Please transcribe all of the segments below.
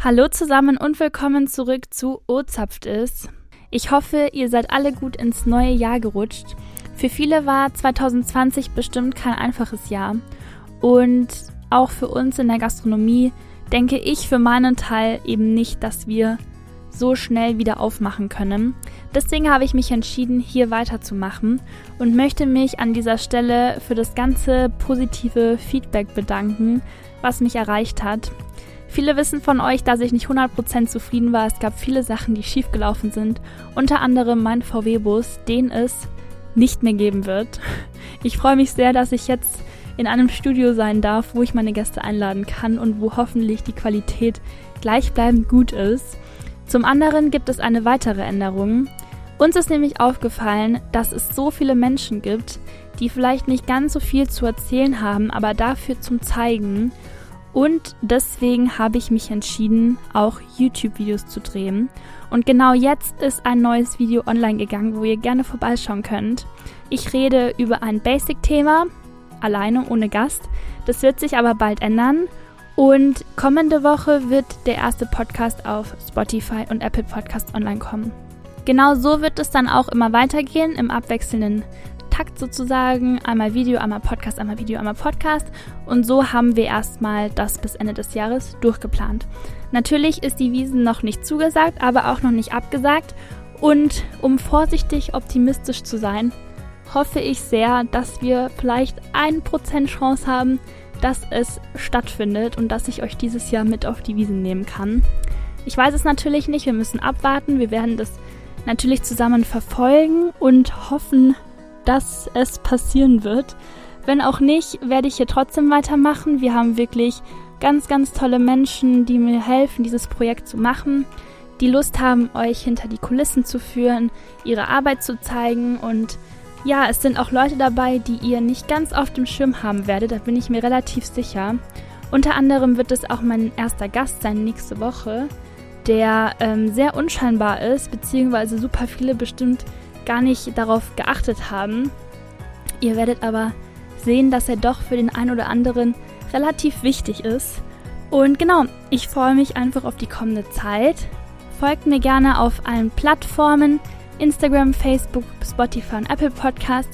Hallo zusammen und willkommen zurück zu Ozapft ist. Ich hoffe, ihr seid alle gut ins neue Jahr gerutscht. Für viele war 2020 bestimmt kein einfaches Jahr. Und auch für uns in der Gastronomie denke ich für meinen Teil eben nicht, dass wir so schnell wieder aufmachen können. Deswegen habe ich mich entschieden, hier weiterzumachen und möchte mich an dieser Stelle für das ganze positive Feedback bedanken, was mich erreicht hat. Viele wissen von euch, dass ich nicht 100% zufrieden war. Es gab viele Sachen, die schiefgelaufen sind. Unter anderem mein VW-Bus, den es nicht mehr geben wird. Ich freue mich sehr, dass ich jetzt in einem Studio sein darf, wo ich meine Gäste einladen kann und wo hoffentlich die Qualität gleichbleibend gut ist. Zum anderen gibt es eine weitere Änderung. Uns ist nämlich aufgefallen, dass es so viele Menschen gibt, die vielleicht nicht ganz so viel zu erzählen haben, aber dafür zum Zeigen. Und deswegen habe ich mich entschieden, auch YouTube-Videos zu drehen. Und genau jetzt ist ein neues Video online gegangen, wo ihr gerne vorbeischauen könnt. Ich rede über ein Basic-Thema, alleine ohne Gast. Das wird sich aber bald ändern. Und kommende Woche wird der erste Podcast auf Spotify und Apple Podcast online kommen. Genau so wird es dann auch immer weitergehen im abwechselnden Takt sozusagen. Einmal Video, einmal Podcast, einmal Video, einmal Podcast. Und so haben wir erstmal das bis Ende des Jahres durchgeplant. Natürlich ist die Wiesen noch nicht zugesagt, aber auch noch nicht abgesagt. Und um vorsichtig optimistisch zu sein, hoffe ich sehr, dass wir vielleicht ein Prozent Chance haben, dass es stattfindet und dass ich euch dieses Jahr mit auf die Wiesen nehmen kann. Ich weiß es natürlich nicht, wir müssen abwarten. Wir werden das natürlich zusammen verfolgen und hoffen, dass es passieren wird. Wenn auch nicht, werde ich hier trotzdem weitermachen. Wir haben wirklich ganz, ganz tolle Menschen, die mir helfen, dieses Projekt zu machen, die Lust haben, euch hinter die Kulissen zu führen, ihre Arbeit zu zeigen und ja, es sind auch Leute dabei, die ihr nicht ganz auf dem Schirm haben werdet, da bin ich mir relativ sicher. Unter anderem wird es auch mein erster Gast sein nächste Woche, der ähm, sehr unscheinbar ist, beziehungsweise super viele bestimmt gar nicht darauf geachtet haben. Ihr werdet aber sehen, dass er doch für den einen oder anderen relativ wichtig ist. Und genau, ich freue mich einfach auf die kommende Zeit. Folgt mir gerne auf allen Plattformen, Instagram, Facebook, Spotify und Apple Podcast.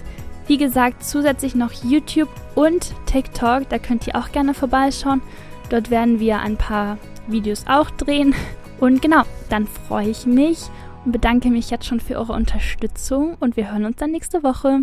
Wie gesagt, zusätzlich noch YouTube und TikTok, da könnt ihr auch gerne vorbeischauen. Dort werden wir ein paar Videos auch drehen. Und genau, dann freue ich mich bedanke mich jetzt schon für eure Unterstützung und wir hören uns dann nächste Woche.